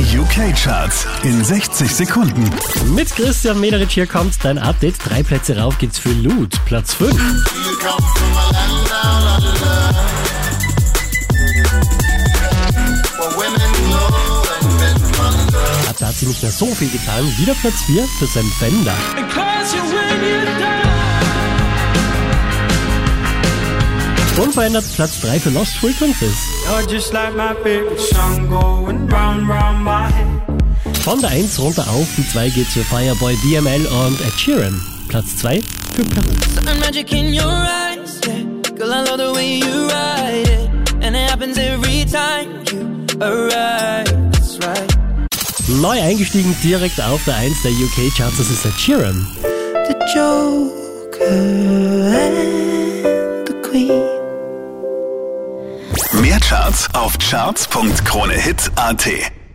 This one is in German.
Die UK-Charts in 60 Sekunden. Mit Christian Mederich hier kommt dein Update. Drei Plätze rauf geht's für Loot, Platz 5. Da hat sie nicht mehr so viel getan. Wieder Platz 4 für Sam Fender. Unverändert Platz 3 für Lost Frequencies. Von der 1 runter auf die 2 geht's für Fireboy DML und Ed Sheeran. Platz 2 für right. Neu eingestiegen direkt auf der 1 der UK-Charts, das ist Ed Sheeran. The Joker and the Queen. Mehr Charts auf charts.kronehit.at.